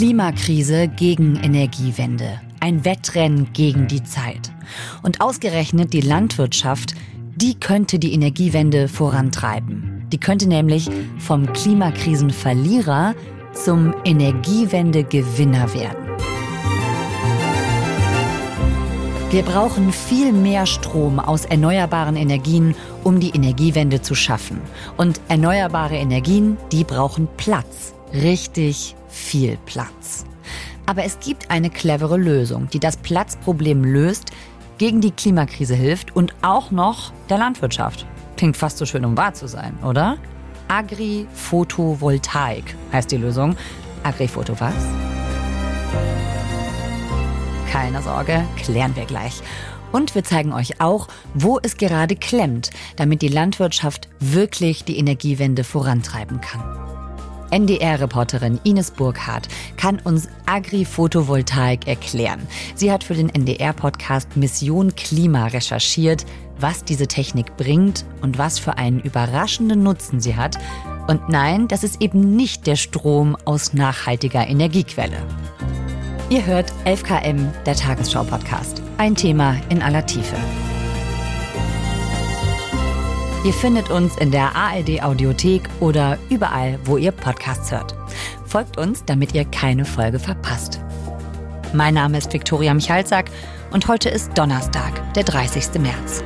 Klimakrise gegen Energiewende. Ein Wettrennen gegen die Zeit. Und ausgerechnet die Landwirtschaft, die könnte die Energiewende vorantreiben. Die könnte nämlich vom Klimakrisenverlierer zum Energiewende-Gewinner werden. Wir brauchen viel mehr Strom aus erneuerbaren Energien, um die Energiewende zu schaffen. Und erneuerbare Energien, die brauchen Platz. Richtig viel Platz. Aber es gibt eine clevere Lösung, die das Platzproblem löst, gegen die Klimakrise hilft und auch noch der Landwirtschaft. Klingt fast so schön, um wahr zu sein, oder? Agri-Photovoltaik heißt die Lösung. Agri-Photo was? Keine Sorge, klären wir gleich. Und wir zeigen euch auch, wo es gerade klemmt, damit die Landwirtschaft wirklich die Energiewende vorantreiben kann. NDR-Reporterin Ines Burkhardt kann uns Agri-Photovoltaik erklären. Sie hat für den NDR-Podcast Mission Klima recherchiert, was diese Technik bringt und was für einen überraschenden Nutzen sie hat. Und nein, das ist eben nicht der Strom aus nachhaltiger Energiequelle. Ihr hört 11KM, der Tagesschau-Podcast. Ein Thema in aller Tiefe. Ihr findet uns in der ARD-Audiothek oder überall, wo ihr Podcasts hört. Folgt uns, damit ihr keine Folge verpasst. Mein Name ist Viktoria Michalzack und heute ist Donnerstag, der 30. März.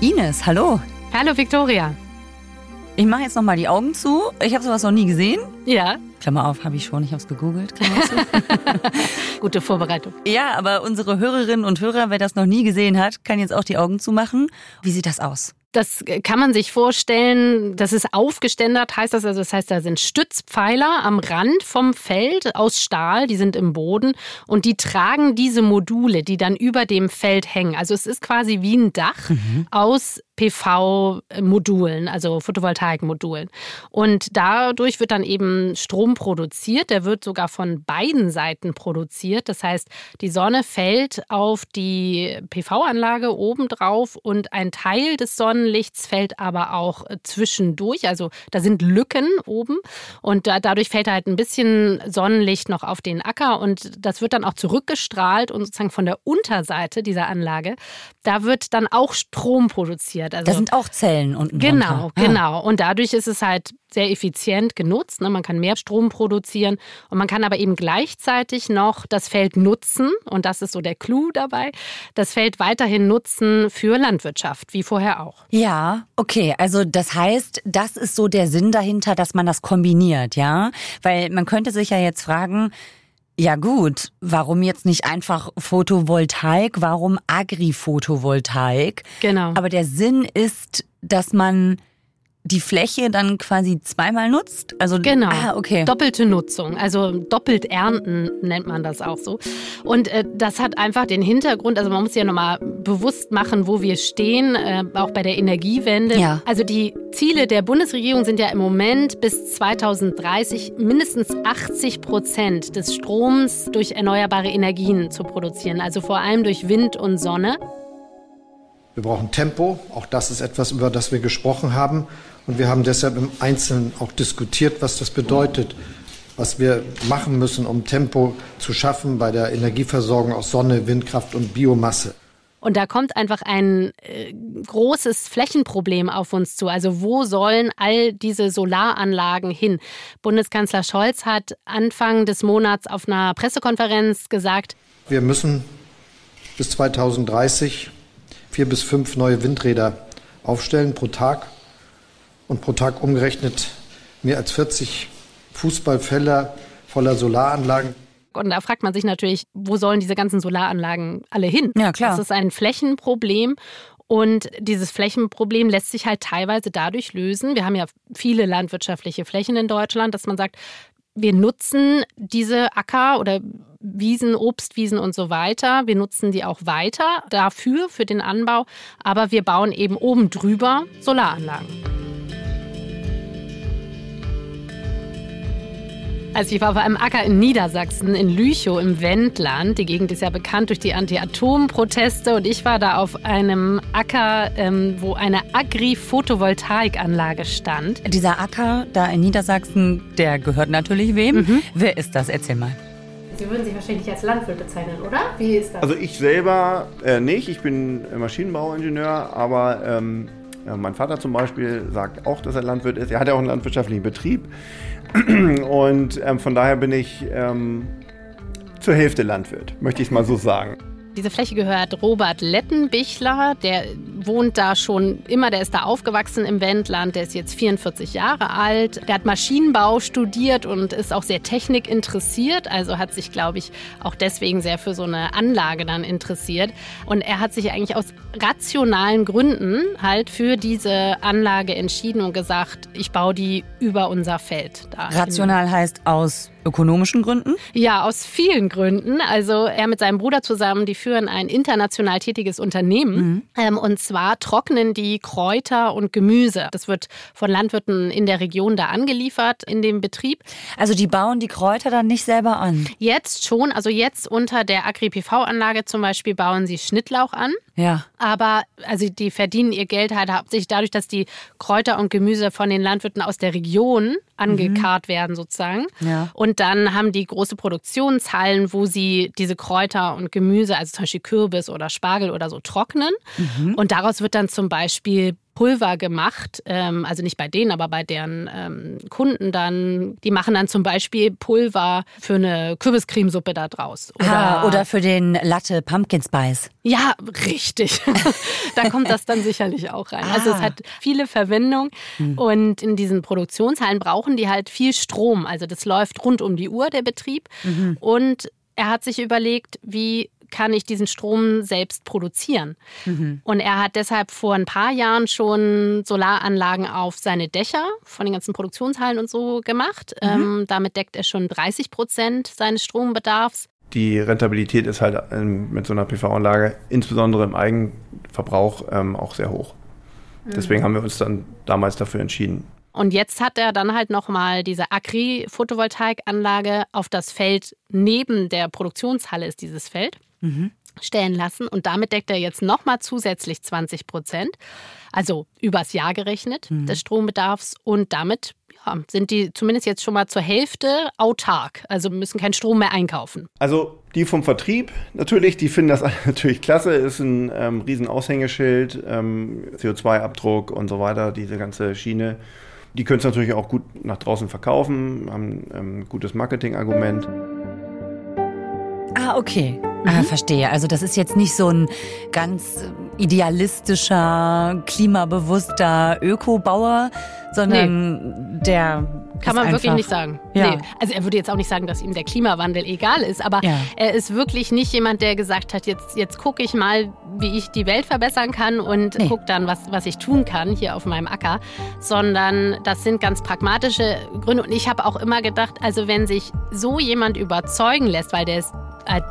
Ines, hallo. Hallo Viktoria. Ich mache jetzt noch mal die Augen zu. Ich habe sowas noch nie gesehen. Ja. Klammer auf, habe ich schon. Ich habe es gegoogelt. Gute Vorbereitung. Ja, aber unsere Hörerinnen und Hörer, wer das noch nie gesehen hat, kann jetzt auch die Augen zumachen. Wie sieht das aus? Das kann man sich vorstellen, das ist aufgeständert, heißt das also. Das heißt, da sind Stützpfeiler am Rand vom Feld aus Stahl, die sind im Boden und die tragen diese Module, die dann über dem Feld hängen. Also es ist quasi wie ein Dach mhm. aus PV-Modulen, also Photovoltaik-Modulen. Und dadurch wird dann eben Strom produziert. Der wird sogar von beiden Seiten produziert. Das heißt, die Sonne fällt auf die PV-Anlage obendrauf und ein Teil des Sonnenlichts fällt aber auch zwischendurch. Also da sind Lücken oben und dadurch fällt halt ein bisschen Sonnenlicht noch auf den Acker und das wird dann auch zurückgestrahlt und sozusagen von der Unterseite dieser Anlage, da wird dann auch Strom produziert produziert. Also, da sind auch Zellen unten Genau, drunter. genau. Und dadurch ist es halt sehr effizient genutzt. Ne? Man kann mehr Strom produzieren und man kann aber eben gleichzeitig noch das Feld nutzen und das ist so der Clou dabei, das Feld weiterhin nutzen für Landwirtschaft, wie vorher auch. Ja, okay. Also das heißt, das ist so der Sinn dahinter, dass man das kombiniert, ja? Weil man könnte sich ja jetzt fragen, ja gut, warum jetzt nicht einfach Photovoltaik, warum Agri-Photovoltaik? Genau. Aber der Sinn ist, dass man die Fläche dann quasi zweimal nutzt? Also genau. Ah, okay. Doppelte Nutzung, also doppelt ernten nennt man das auch so. Und äh, das hat einfach den Hintergrund, also man muss ja nochmal bewusst machen, wo wir stehen, äh, auch bei der Energiewende. Ja. Also die Ziele der Bundesregierung sind ja im Moment bis 2030 mindestens 80 Prozent des Stroms durch erneuerbare Energien zu produzieren, also vor allem durch Wind und Sonne. Wir brauchen Tempo, auch das ist etwas, über das wir gesprochen haben. Und wir haben deshalb im Einzelnen auch diskutiert, was das bedeutet, was wir machen müssen, um Tempo zu schaffen bei der Energieversorgung aus Sonne, Windkraft und Biomasse. Und da kommt einfach ein äh, großes Flächenproblem auf uns zu. Also wo sollen all diese Solaranlagen hin? Bundeskanzler Scholz hat Anfang des Monats auf einer Pressekonferenz gesagt, wir müssen bis 2030 vier bis fünf neue Windräder aufstellen pro Tag und pro Tag umgerechnet mehr als 40 Fußballfelder voller Solaranlagen. Und da fragt man sich natürlich, wo sollen diese ganzen Solaranlagen alle hin? Ja, klar. Das ist ein Flächenproblem. Und dieses Flächenproblem lässt sich halt teilweise dadurch lösen. Wir haben ja viele landwirtschaftliche Flächen in Deutschland, dass man sagt, wir nutzen diese Acker oder Wiesen, Obstwiesen und so weiter. Wir nutzen die auch weiter dafür, für den Anbau, aber wir bauen eben oben drüber Solaranlagen. Also ich war auf einem Acker in Niedersachsen, in Lüchow im Wendland. Die Gegend ist ja bekannt durch die Anti-Atom-Proteste. Und ich war da auf einem Acker, ähm, wo eine Agri-Photovoltaikanlage stand. Dieser Acker da in Niedersachsen, der gehört natürlich wem? Mhm. Wer ist das? Erzähl mal. Sie würden sich wahrscheinlich als Landwirt bezeichnen, oder? Wie ist das? Also ich selber äh, nicht. Ich bin Maschinenbauingenieur, aber ähm, ja, mein Vater zum Beispiel sagt auch, dass er Landwirt ist. Er hat ja auch einen landwirtschaftlichen Betrieb. Und ähm, von daher bin ich ähm, zur Hälfte Landwirt, möchte ich es mal so sagen. Diese Fläche gehört Robert Lettenbichler, der wohnt da schon immer, der ist da aufgewachsen im Wendland, der ist jetzt 44 Jahre alt. Der hat Maschinenbau studiert und ist auch sehr technikinteressiert, also hat sich, glaube ich, auch deswegen sehr für so eine Anlage dann interessiert. Und er hat sich eigentlich aus rationalen Gründen halt für diese Anlage entschieden und gesagt, ich baue die über unser Feld. Da Rational heißt aus ökonomischen Gründen? Ja, aus vielen Gründen. Also er mit seinem Bruder zusammen, die führen ein international tätiges Unternehmen. Mhm. Ähm, und zwar trocknen die Kräuter und Gemüse. Das wird von Landwirten in der Region da angeliefert in dem Betrieb. Also die bauen die Kräuter dann nicht selber an? Jetzt schon. Also jetzt unter der Agri-PV-Anlage zum Beispiel bauen sie Schnittlauch an. Ja. Aber also die verdienen ihr Geld halt hauptsächlich dadurch, dass die Kräuter und Gemüse von den Landwirten aus der Region angekarrt mhm. werden sozusagen. Ja. Und dann haben die große Produktionshallen, wo sie diese Kräuter und Gemüse, also zum Beispiel Kürbis oder Spargel oder so trocknen. Mhm. Und daraus wird dann zum Beispiel Pulver gemacht, ähm, also nicht bei denen, aber bei deren ähm, Kunden dann. Die machen dann zum Beispiel Pulver für eine Kürbiscremesuppe da draus. Oder, ah, oder für den Latte Pumpkin Spice. Ja, richtig. da kommt das dann sicherlich auch rein. Ah. Also es ah. hat viele Verwendungen hm. und in diesen Produktionshallen brauchen die halt viel Strom. Also das läuft rund um die Uhr, der Betrieb. Mhm. Und er hat sich überlegt, wie kann ich diesen Strom selbst produzieren. Mhm. Und er hat deshalb vor ein paar Jahren schon Solaranlagen auf seine Dächer von den ganzen Produktionshallen und so gemacht. Mhm. Ähm, damit deckt er schon 30 Prozent seines Strombedarfs. Die Rentabilität ist halt ähm, mit so einer PV-Anlage, insbesondere im Eigenverbrauch, ähm, auch sehr hoch. Mhm. Deswegen haben wir uns dann damals dafür entschieden. Und jetzt hat er dann halt nochmal diese Agri-Photovoltaikanlage auf das Feld neben der Produktionshalle ist dieses Feld mhm. stellen lassen. Und damit deckt er jetzt nochmal zusätzlich 20 Prozent, also übers Jahr gerechnet, mhm. des Strombedarfs. Und damit ja, sind die zumindest jetzt schon mal zur Hälfte autark, also müssen keinen Strom mehr einkaufen. Also die vom Vertrieb natürlich, die finden das natürlich klasse, ist ein ähm, riesen Aushängeschild, ähm, CO2-Abdruck und so weiter, diese ganze Schiene. Die können es natürlich auch gut nach draußen verkaufen, haben ein ähm, gutes Marketingargument. Ah, okay. Ah, mhm. verstehe. Also das ist jetzt nicht so ein ganz idealistischer, klimabewusster Ökobauer, sondern nee. der kann man wirklich nicht sagen. Ja. Nee. Also er würde jetzt auch nicht sagen, dass ihm der Klimawandel egal ist, aber ja. er ist wirklich nicht jemand, der gesagt hat, jetzt, jetzt gucke ich mal, wie ich die Welt verbessern kann und nee. gucke dann, was, was ich tun kann hier auf meinem Acker, sondern das sind ganz pragmatische Gründe. Und ich habe auch immer gedacht, also wenn sich so jemand überzeugen lässt, weil der ist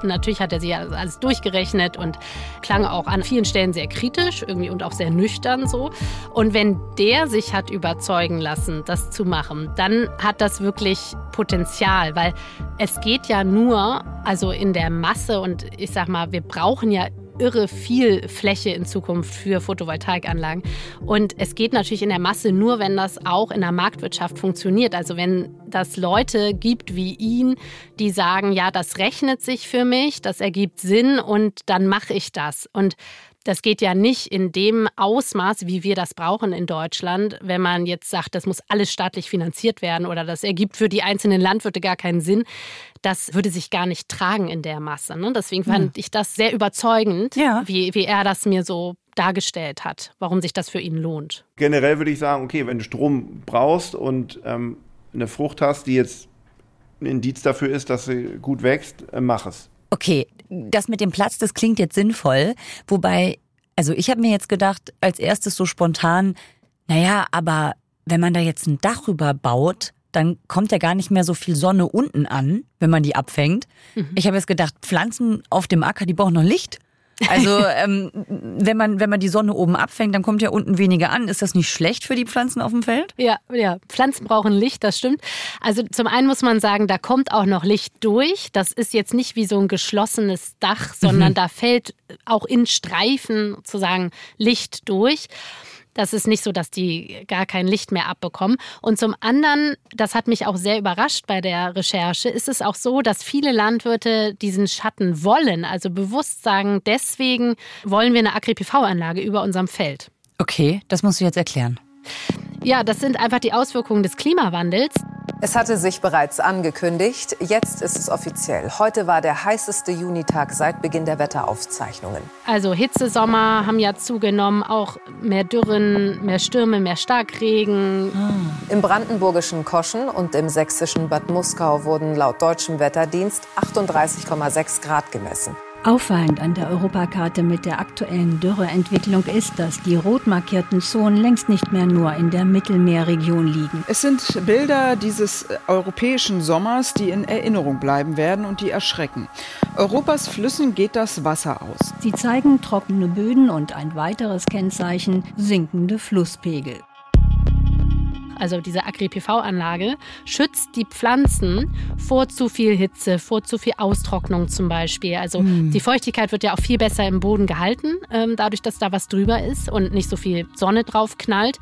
natürlich hat er sich alles durchgerechnet und klang auch an vielen Stellen sehr kritisch irgendwie und auch sehr nüchtern so. Und wenn der sich hat überzeugen lassen, das zu machen, dann hat das wirklich Potenzial, weil es geht ja nur, also in der Masse und ich sag mal, wir brauchen ja irre viel Fläche in Zukunft für Photovoltaikanlagen. Und es geht natürlich in der Masse nur, wenn das auch in der Marktwirtschaft funktioniert. Also wenn das Leute gibt wie ihn, die sagen, ja, das rechnet sich für mich, das ergibt Sinn und dann mache ich das. Und das geht ja nicht in dem Ausmaß, wie wir das brauchen in Deutschland, wenn man jetzt sagt, das muss alles staatlich finanziert werden oder das ergibt für die einzelnen Landwirte gar keinen Sinn. Das würde sich gar nicht tragen in der Masse. Ne? Deswegen fand ja. ich das sehr überzeugend, ja. wie, wie er das mir so dargestellt hat, warum sich das für ihn lohnt. Generell würde ich sagen, okay, wenn du Strom brauchst und ähm, eine Frucht hast, die jetzt ein Indiz dafür ist, dass sie gut wächst, äh, mach es. Okay, das mit dem Platz, das klingt jetzt sinnvoll. Wobei, also ich habe mir jetzt gedacht, als erstes so spontan, naja, aber wenn man da jetzt ein Dach rüber baut, dann kommt ja gar nicht mehr so viel Sonne unten an, wenn man die abfängt. Mhm. Ich habe jetzt gedacht, Pflanzen auf dem Acker, die brauchen noch Licht. Also ähm, wenn man wenn man die Sonne oben abfängt, dann kommt ja unten weniger an. Ist das nicht schlecht für die Pflanzen auf dem Feld? Ja, ja. Pflanzen brauchen Licht, das stimmt. Also zum einen muss man sagen, da kommt auch noch Licht durch. Das ist jetzt nicht wie so ein geschlossenes Dach, sondern mhm. da fällt auch in Streifen sozusagen Licht durch. Das ist nicht so, dass die gar kein Licht mehr abbekommen. Und zum anderen, das hat mich auch sehr überrascht bei der Recherche, ist es auch so, dass viele Landwirte diesen Schatten wollen, also bewusst sagen, deswegen wollen wir eine Agri-PV-Anlage über unserem Feld. Okay, das musst du jetzt erklären. Ja, das sind einfach die Auswirkungen des Klimawandels. Es hatte sich bereits angekündigt. Jetzt ist es offiziell. Heute war der heißeste Junitag seit Beginn der Wetteraufzeichnungen. Also Hitzesommer haben ja zugenommen, auch mehr Dürren, mehr Stürme, mehr Starkregen. Im brandenburgischen Koschen und im sächsischen Bad Muskau wurden laut deutschem Wetterdienst 38,6 Grad gemessen. Auffallend an der Europakarte mit der aktuellen Dürreentwicklung ist, dass die rot markierten Zonen längst nicht mehr nur in der Mittelmeerregion liegen. Es sind Bilder dieses europäischen Sommers, die in Erinnerung bleiben werden und die erschrecken. Europas Flüssen geht das Wasser aus. Sie zeigen trockene Böden und ein weiteres Kennzeichen sinkende Flusspegel also diese Agri-PV-Anlage, schützt die Pflanzen vor zu viel Hitze, vor zu viel Austrocknung zum Beispiel. Also mm. die Feuchtigkeit wird ja auch viel besser im Boden gehalten, ähm, dadurch, dass da was drüber ist und nicht so viel Sonne drauf knallt.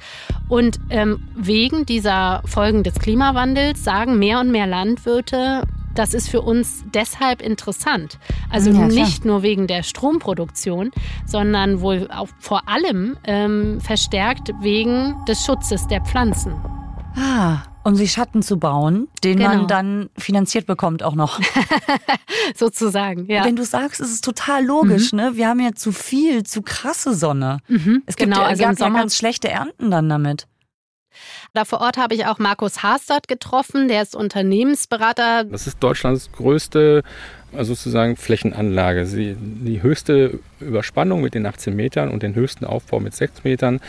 Und ähm, wegen dieser Folgen des Klimawandels sagen mehr und mehr Landwirte, das ist für uns deshalb interessant. Also ja, nicht nur wegen der Stromproduktion, sondern wohl auch vor allem ähm, verstärkt wegen des Schutzes der Pflanzen. Ah, um sich Schatten zu bauen, den genau. man dann finanziert bekommt auch noch. Sozusagen, ja. Wenn du sagst, ist es total logisch, mhm. ne? Wir haben ja zu viel, zu krasse Sonne. Mhm. Es gibt genau, ja, also Sommer ganz schlechte Ernten dann damit. Da vor Ort habe ich auch Markus Hastert getroffen, der ist Unternehmensberater. Das ist Deutschlands größte also sozusagen Flächenanlage. Sie, die höchste Überspannung mit den 18 Metern und den höchsten Aufbau mit 6 Metern.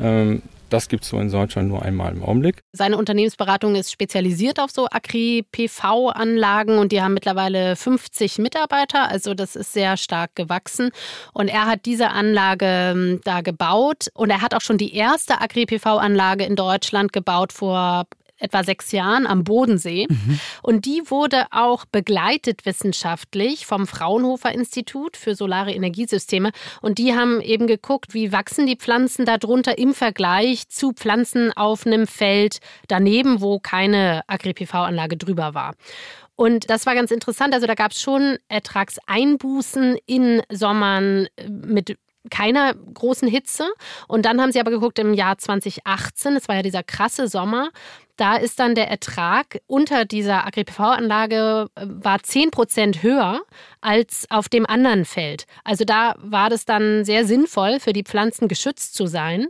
Ähm, das gibt es so in Deutschland nur einmal im Augenblick. Seine Unternehmensberatung ist spezialisiert auf so Agri-PV-Anlagen und die haben mittlerweile 50 Mitarbeiter. Also das ist sehr stark gewachsen. Und er hat diese Anlage ähm, da gebaut und er hat auch schon die erste Agri-PV-Anlage in Deutschland gebaut vor etwa sechs Jahren am Bodensee. Mhm. Und die wurde auch begleitet wissenschaftlich vom Fraunhofer Institut für solare Energiesysteme. Und die haben eben geguckt, wie wachsen die Pflanzen darunter im Vergleich zu Pflanzen auf einem Feld daneben, wo keine Agri-PV-Anlage drüber war. Und das war ganz interessant. Also da gab es schon Ertragseinbußen in Sommern mit keiner großen Hitze. Und dann haben sie aber geguckt im Jahr 2018, das war ja dieser krasse Sommer, da ist dann der Ertrag unter dieser Agri-PV-Anlage äh, war 10 Prozent höher als auf dem anderen Feld. Also da war das dann sehr sinnvoll, für die Pflanzen geschützt zu sein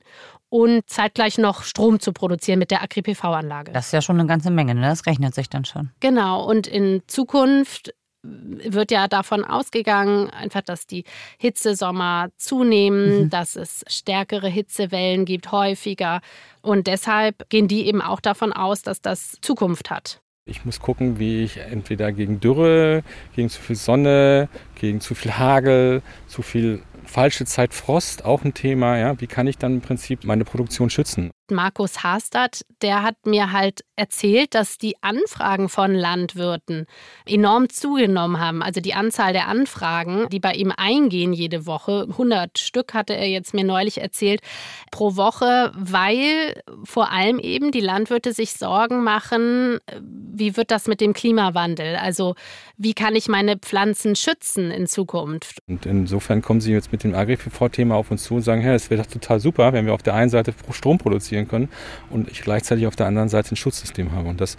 und zeitgleich noch Strom zu produzieren mit der Agri-PV-Anlage. Das ist ja schon eine ganze Menge, ne? das rechnet sich dann schon. Genau, und in Zukunft wird ja davon ausgegangen, einfach, dass die Hitzesommer zunehmen, mhm. dass es stärkere Hitzewellen gibt, häufiger. Und deshalb gehen die eben auch davon aus, dass das Zukunft hat. Ich muss gucken, wie ich entweder gegen Dürre, gegen zu viel Sonne, gegen zu viel Hagel, zu viel falsche Zeit Frost, auch ein Thema. Ja? Wie kann ich dann im Prinzip meine Produktion schützen? Markus Hastert, der hat mir halt erzählt, dass die Anfragen von Landwirten enorm zugenommen haben. Also die Anzahl der Anfragen, die bei ihm eingehen jede Woche, 100 Stück hatte er jetzt mir neulich erzählt, pro Woche, weil vor allem eben die Landwirte sich Sorgen machen, wie wird das mit dem Klimawandel? Also wie kann ich meine Pflanzen schützen in Zukunft? Und insofern kommen Sie jetzt mit dem Agri-PV-Thema auf uns zu und sagen, hey, es wäre doch total super, wenn wir auf der einen Seite Strom produzieren produzieren können und ich gleichzeitig auf der anderen Seite ein Schutzsystem habe. Und das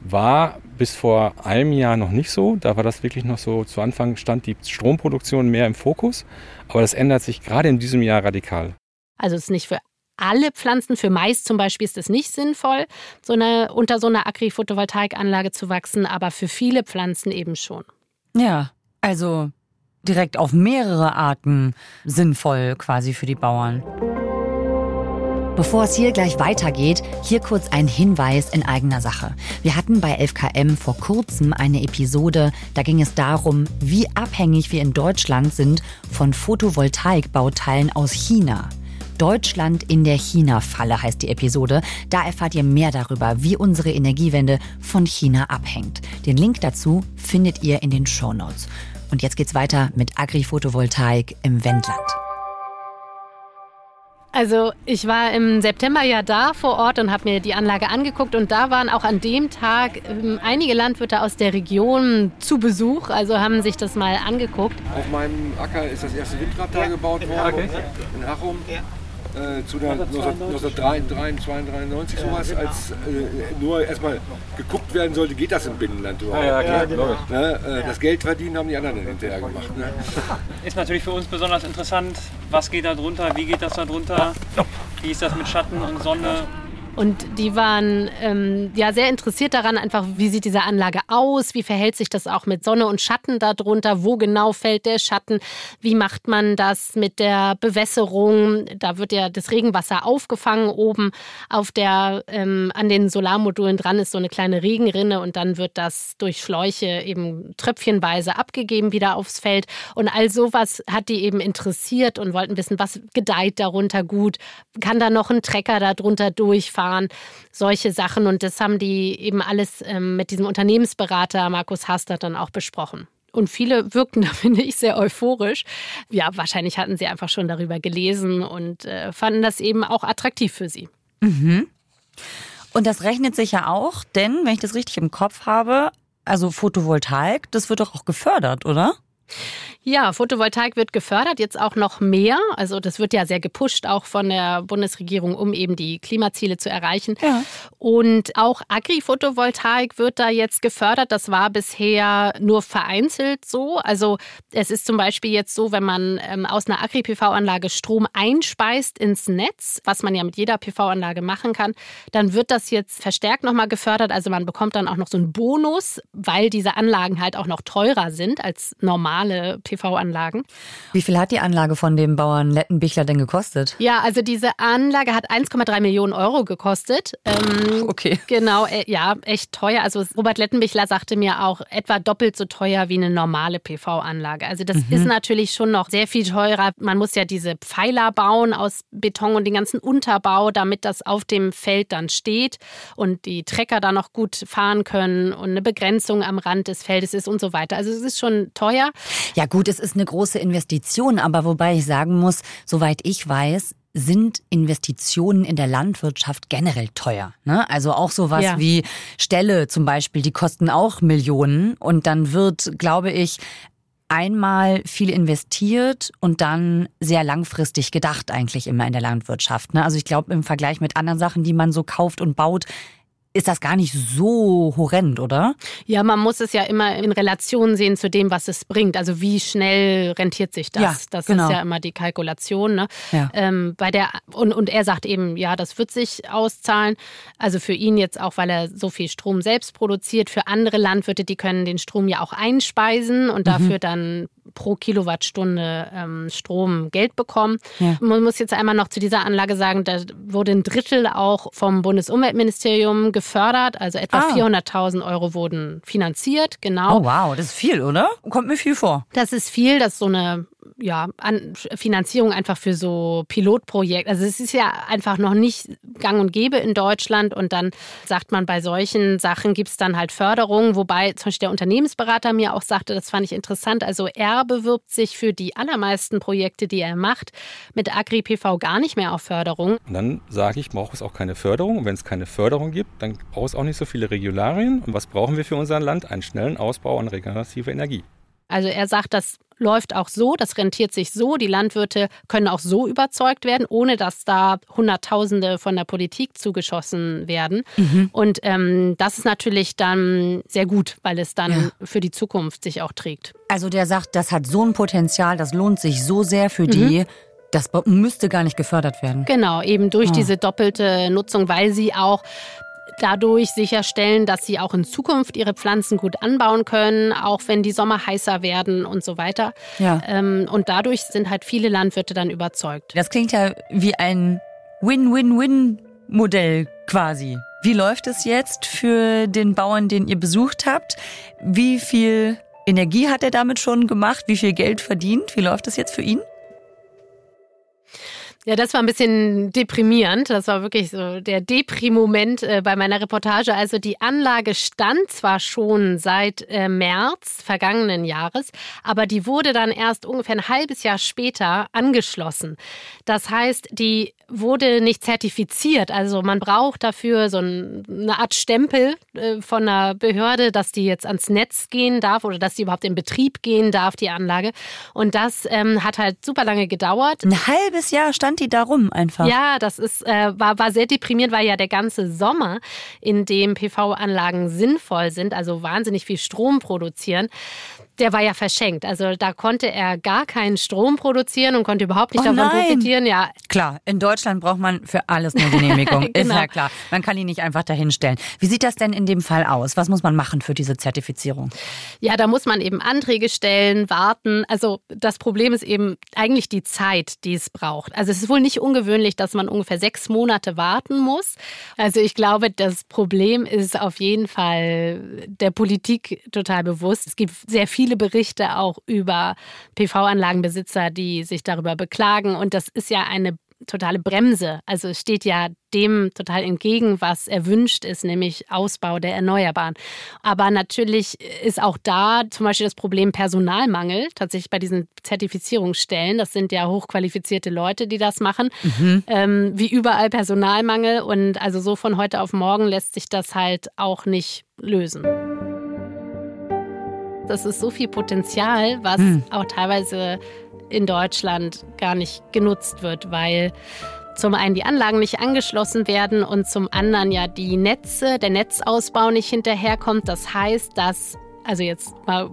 war bis vor einem Jahr noch nicht so. Da war das wirklich noch so, zu Anfang stand die Stromproduktion mehr im Fokus. Aber das ändert sich gerade in diesem Jahr radikal. Also es ist nicht für alle Pflanzen, für Mais zum Beispiel ist es nicht sinnvoll, so eine, unter so einer Agri-Photovoltaikanlage zu wachsen, aber für viele Pflanzen eben schon. Ja, also direkt auf mehrere Arten sinnvoll quasi für die Bauern. Bevor es hier gleich weitergeht, hier kurz ein Hinweis in eigener Sache. Wir hatten bei 11KM vor kurzem eine Episode, da ging es darum, wie abhängig wir in Deutschland sind von Photovoltaikbauteilen aus China. Deutschland in der China-Falle heißt die Episode. Da erfahrt ihr mehr darüber, wie unsere Energiewende von China abhängt. Den Link dazu findet ihr in den Show Notes. Und jetzt geht's weiter mit Agri-Photovoltaik im Wendland. Also ich war im September ja da vor Ort und habe mir die Anlage angeguckt und da waren auch an dem Tag ähm, einige Landwirte aus der Region zu Besuch, also haben sich das mal angeguckt. Auf meinem Acker ist das erste Windrad da gebaut worden, in Hachum äh, zu der 1993 sowas, als äh, nur erstmal geguckt werden sollte, geht das im Binnenland überhaupt. Ja, ja, klar, ne? äh, das Geld verdienen haben die anderen dann hinterher gemacht. Ne? Ist natürlich für uns besonders interessant, was geht da drunter, wie geht das da drunter, wie ist das mit Schatten und Sonne. Und die waren ähm, ja sehr interessiert daran, einfach, wie sieht diese Anlage aus, wie verhält sich das auch mit Sonne und Schatten darunter, wo genau fällt der Schatten, wie macht man das mit der Bewässerung. Da wird ja das Regenwasser aufgefangen oben auf der, ähm, an den Solarmodulen dran ist so eine kleine Regenrinne und dann wird das durch Schläuche eben tröpfchenweise abgegeben wieder aufs Feld. Und all sowas hat die eben interessiert und wollten wissen, was gedeiht darunter gut, kann da noch ein Trecker darunter durchfahren fahren, solche Sachen. Und das haben die eben alles ähm, mit diesem Unternehmensberater Markus Hastert dann auch besprochen. Und viele wirkten da, finde ich, sehr euphorisch. Ja, wahrscheinlich hatten sie einfach schon darüber gelesen und äh, fanden das eben auch attraktiv für sie. Mhm. Und das rechnet sich ja auch, denn, wenn ich das richtig im Kopf habe, also Photovoltaik, das wird doch auch gefördert, oder? Ja, Photovoltaik wird gefördert, jetzt auch noch mehr. Also das wird ja sehr gepusht, auch von der Bundesregierung, um eben die Klimaziele zu erreichen. Ja. Und auch Agri-Photovoltaik wird da jetzt gefördert. Das war bisher nur vereinzelt so. Also es ist zum Beispiel jetzt so, wenn man ähm, aus einer Agri-PV-Anlage Strom einspeist ins Netz, was man ja mit jeder PV-Anlage machen kann, dann wird das jetzt verstärkt nochmal gefördert. Also man bekommt dann auch noch so einen Bonus, weil diese Anlagen halt auch noch teurer sind als normale PV. PV-Anlagen. Wie viel hat die Anlage von dem Bauern Lettenbichler denn gekostet? Ja, also diese Anlage hat 1,3 Millionen Euro gekostet. Ähm, okay. Genau, äh, ja, echt teuer. Also Robert Lettenbichler sagte mir auch etwa doppelt so teuer wie eine normale PV-Anlage. Also das mhm. ist natürlich schon noch sehr viel teurer. Man muss ja diese Pfeiler bauen aus Beton und den ganzen Unterbau, damit das auf dem Feld dann steht und die Trecker da noch gut fahren können und eine Begrenzung am Rand des Feldes ist und so weiter. Also es ist schon teuer. Ja gut, es ist eine große Investition, aber wobei ich sagen muss, soweit ich weiß, sind Investitionen in der Landwirtschaft generell teuer. Ne? Also auch sowas ja. wie Ställe zum Beispiel, die kosten auch Millionen und dann wird, glaube ich, einmal viel investiert und dann sehr langfristig gedacht eigentlich immer in der Landwirtschaft. Ne? Also ich glaube im Vergleich mit anderen Sachen, die man so kauft und baut, ist das gar nicht so horrend, oder? Ja, man muss es ja immer in Relation sehen zu dem, was es bringt. Also wie schnell rentiert sich das? Ja, das genau. ist ja immer die Kalkulation. Ne? Ja. Ähm, bei der, und, und er sagt eben, ja, das wird sich auszahlen. Also für ihn jetzt auch, weil er so viel Strom selbst produziert. Für andere Landwirte, die können den Strom ja auch einspeisen und mhm. dafür dann pro Kilowattstunde ähm, Strom Geld bekommen. Ja. Man muss jetzt einmal noch zu dieser Anlage sagen, da wurde ein Drittel auch vom Bundesumweltministerium gefördert. Also etwa ah. 400.000 Euro wurden finanziert, genau. Oh wow, das ist viel, oder? Kommt mir viel vor. Das ist viel, das ist so eine ja, an Finanzierung einfach für so Pilotprojekte. Also es ist ja einfach noch nicht gang und gäbe in Deutschland und dann sagt man, bei solchen Sachen gibt es dann halt Förderungen, wobei zum Beispiel der Unternehmensberater mir auch sagte, das fand ich interessant, also er bewirbt sich für die allermeisten Projekte, die er macht, mit Agri-PV gar nicht mehr auf Förderung. Und dann sage ich, braucht es auch keine Förderung und wenn es keine Förderung gibt, dann braucht es auch nicht so viele Regularien und was brauchen wir für unser Land? Einen schnellen Ausbau an regenerativer Energie. Also er sagt, das läuft auch so, das rentiert sich so, die Landwirte können auch so überzeugt werden, ohne dass da Hunderttausende von der Politik zugeschossen werden. Mhm. Und ähm, das ist natürlich dann sehr gut, weil es dann ja. für die Zukunft sich auch trägt. Also der sagt, das hat so ein Potenzial, das lohnt sich so sehr für die. Mhm. Das müsste gar nicht gefördert werden. Genau, eben durch oh. diese doppelte Nutzung, weil sie auch dadurch sicherstellen, dass sie auch in Zukunft ihre Pflanzen gut anbauen können, auch wenn die Sommer heißer werden und so weiter. Ja. Ähm, und dadurch sind halt viele Landwirte dann überzeugt. Das klingt ja wie ein Win-Win-Win-Modell quasi. Wie läuft es jetzt für den Bauern, den ihr besucht habt? Wie viel Energie hat er damit schon gemacht? Wie viel Geld verdient? Wie läuft es jetzt für ihn? Ja, das war ein bisschen deprimierend. Das war wirklich so der Depri-Moment äh, bei meiner Reportage. Also die Anlage stand zwar schon seit äh, März vergangenen Jahres, aber die wurde dann erst ungefähr ein halbes Jahr später angeschlossen. Das heißt, die wurde nicht zertifiziert. Also man braucht dafür so eine Art Stempel äh, von einer Behörde, dass die jetzt ans Netz gehen darf oder dass die überhaupt in Betrieb gehen darf, die Anlage. Und das ähm, hat halt super lange gedauert. Ein halbes Jahr stand die da rum einfach. Ja, das ist, äh, war, war sehr deprimierend, weil ja der ganze Sommer, in dem PV-Anlagen sinnvoll sind, also wahnsinnig viel Strom produzieren, der war ja verschenkt. Also da konnte er gar keinen Strom produzieren und konnte überhaupt nicht oh davon profitieren. Ja. Klar, in Deutschland braucht man für alles eine Genehmigung. genau. Ist ja klar. Man kann ihn nicht einfach dahinstellen. Wie sieht das denn in dem Fall aus? Was muss man machen für diese Zertifizierung? Ja, da muss man eben Anträge stellen, warten. Also das Problem ist eben eigentlich die Zeit, die es braucht. Also es ist wohl nicht ungewöhnlich, dass man ungefähr sechs Monate warten muss. Also ich glaube, das Problem ist auf jeden Fall der Politik total bewusst. Es gibt sehr viele viele Berichte auch über PV-Anlagenbesitzer, die sich darüber beklagen. Und das ist ja eine totale Bremse. Also es steht ja dem total entgegen, was erwünscht ist, nämlich Ausbau der Erneuerbaren. Aber natürlich ist auch da zum Beispiel das Problem Personalmangel, tatsächlich bei diesen Zertifizierungsstellen. Das sind ja hochqualifizierte Leute, die das machen. Mhm. Ähm, wie überall Personalmangel. Und also so von heute auf morgen lässt sich das halt auch nicht lösen. Das ist so viel Potenzial, was hm. auch teilweise in Deutschland gar nicht genutzt wird, weil zum einen die Anlagen nicht angeschlossen werden und zum anderen ja die Netze, der Netzausbau nicht hinterherkommt. Das heißt, dass also jetzt mal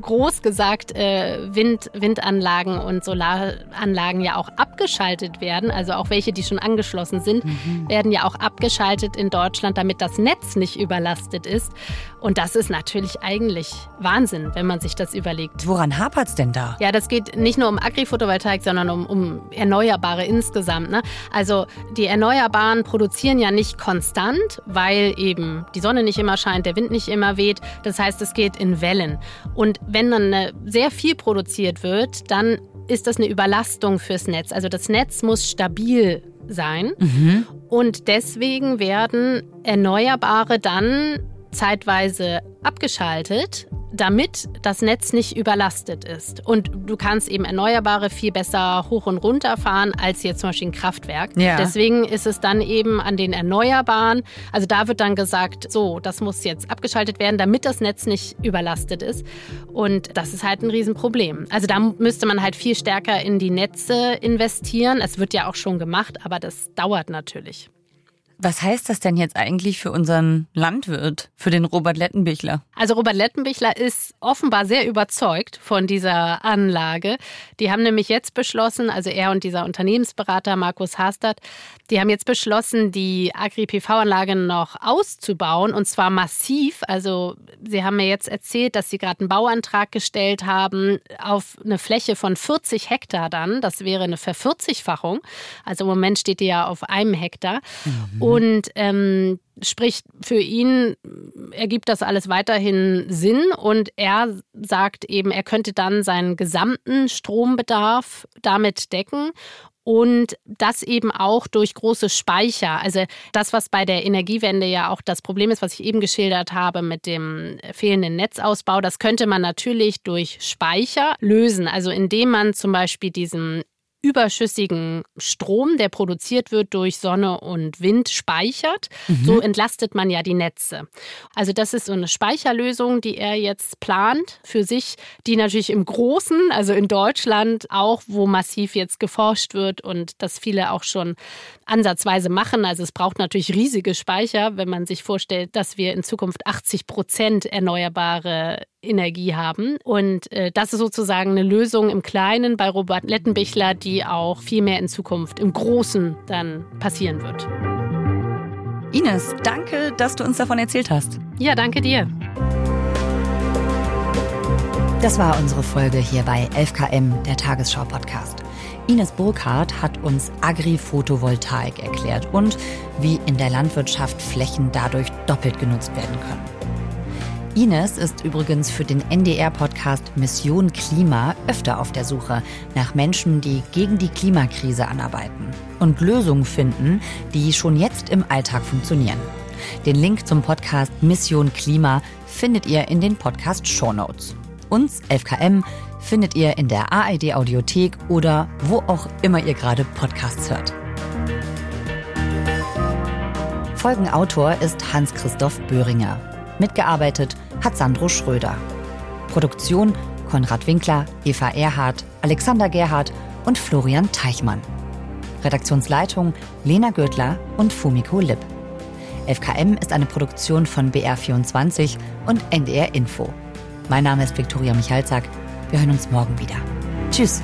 groß gesagt, äh, Wind, Windanlagen und Solaranlagen ja auch abgeschaltet werden, also auch welche, die schon angeschlossen sind, mhm. werden ja auch abgeschaltet in Deutschland, damit das Netz nicht überlastet ist. Und das ist natürlich eigentlich Wahnsinn, wenn man sich das überlegt. Woran hapert es denn da? Ja, das geht nicht nur um Agri-Photovoltaik, sondern um, um Erneuerbare insgesamt. Ne? Also die Erneuerbaren produzieren ja nicht konstant, weil eben die Sonne nicht immer scheint, der Wind nicht immer weht. Das heißt, es geht in Wellen. Und wenn dann sehr viel produziert wird, dann ist das eine Überlastung fürs Netz. Also das Netz muss stabil sein. Mhm. Und deswegen werden Erneuerbare dann zeitweise abgeschaltet, damit das Netz nicht überlastet ist. Und du kannst eben Erneuerbare viel besser hoch und runter fahren als jetzt zum Beispiel ein Kraftwerk. Ja. Deswegen ist es dann eben an den Erneuerbaren, also da wird dann gesagt, so, das muss jetzt abgeschaltet werden, damit das Netz nicht überlastet ist. Und das ist halt ein Riesenproblem. Also da müsste man halt viel stärker in die Netze investieren. Es wird ja auch schon gemacht, aber das dauert natürlich. Was heißt das denn jetzt eigentlich für unseren Landwirt, für den Robert Lettenbichler? Also Robert Lettenbichler ist offenbar sehr überzeugt von dieser Anlage. Die haben nämlich jetzt beschlossen, also er und dieser Unternehmensberater Markus Hastert, die haben jetzt beschlossen, die Agri-PV-Anlage noch auszubauen und zwar massiv. Also sie haben mir jetzt erzählt, dass sie gerade einen Bauantrag gestellt haben auf eine Fläche von 40 Hektar dann. Das wäre eine Vervierzigfachung. Also im Moment steht die ja auf einem Hektar. Mhm. Und ähm, sprich, für ihn ergibt das alles weiterhin Sinn und er sagt eben, er könnte dann seinen gesamten Strombedarf damit decken und das eben auch durch große Speicher. Also das, was bei der Energiewende ja auch das Problem ist, was ich eben geschildert habe mit dem fehlenden Netzausbau, das könnte man natürlich durch Speicher lösen. Also indem man zum Beispiel diesen überschüssigen Strom, der produziert wird durch Sonne und Wind, speichert. Mhm. So entlastet man ja die Netze. Also das ist so eine Speicherlösung, die er jetzt plant für sich, die natürlich im Großen, also in Deutschland auch, wo massiv jetzt geforscht wird und das viele auch schon ansatzweise machen. Also es braucht natürlich riesige Speicher, wenn man sich vorstellt, dass wir in Zukunft 80 Prozent erneuerbare Energie haben. Und äh, das ist sozusagen eine Lösung im Kleinen bei Robert Lettenbichler, die auch viel mehr in Zukunft im Großen dann passieren wird. Ines, danke, dass du uns davon erzählt hast. Ja, danke dir. Das war unsere Folge hier bei 11KM, der Tagesschau-Podcast. Ines Burkhardt hat uns Agri-Photovoltaik erklärt und wie in der Landwirtschaft Flächen dadurch doppelt genutzt werden können. Ines ist übrigens für den NDR-Podcast Mission Klima öfter auf der Suche nach Menschen, die gegen die Klimakrise anarbeiten und Lösungen finden, die schon jetzt im Alltag funktionieren. Den Link zum Podcast Mission Klima findet ihr in den Podcast Show Notes. Uns, 11KM, findet ihr in der AID Audiothek oder wo auch immer ihr gerade Podcasts hört. Folgenautor ist Hans-Christoph Böhringer. Mitgearbeitet hat Sandro Schröder. Produktion Konrad Winkler, Eva Erhardt, Alexander Gerhardt und Florian Teichmann. Redaktionsleitung Lena Gödler und Fumiko Lipp. FKM ist eine Produktion von BR24 und NDR Info. Mein Name ist Viktoria Michalzack. Wir hören uns morgen wieder. Tschüss.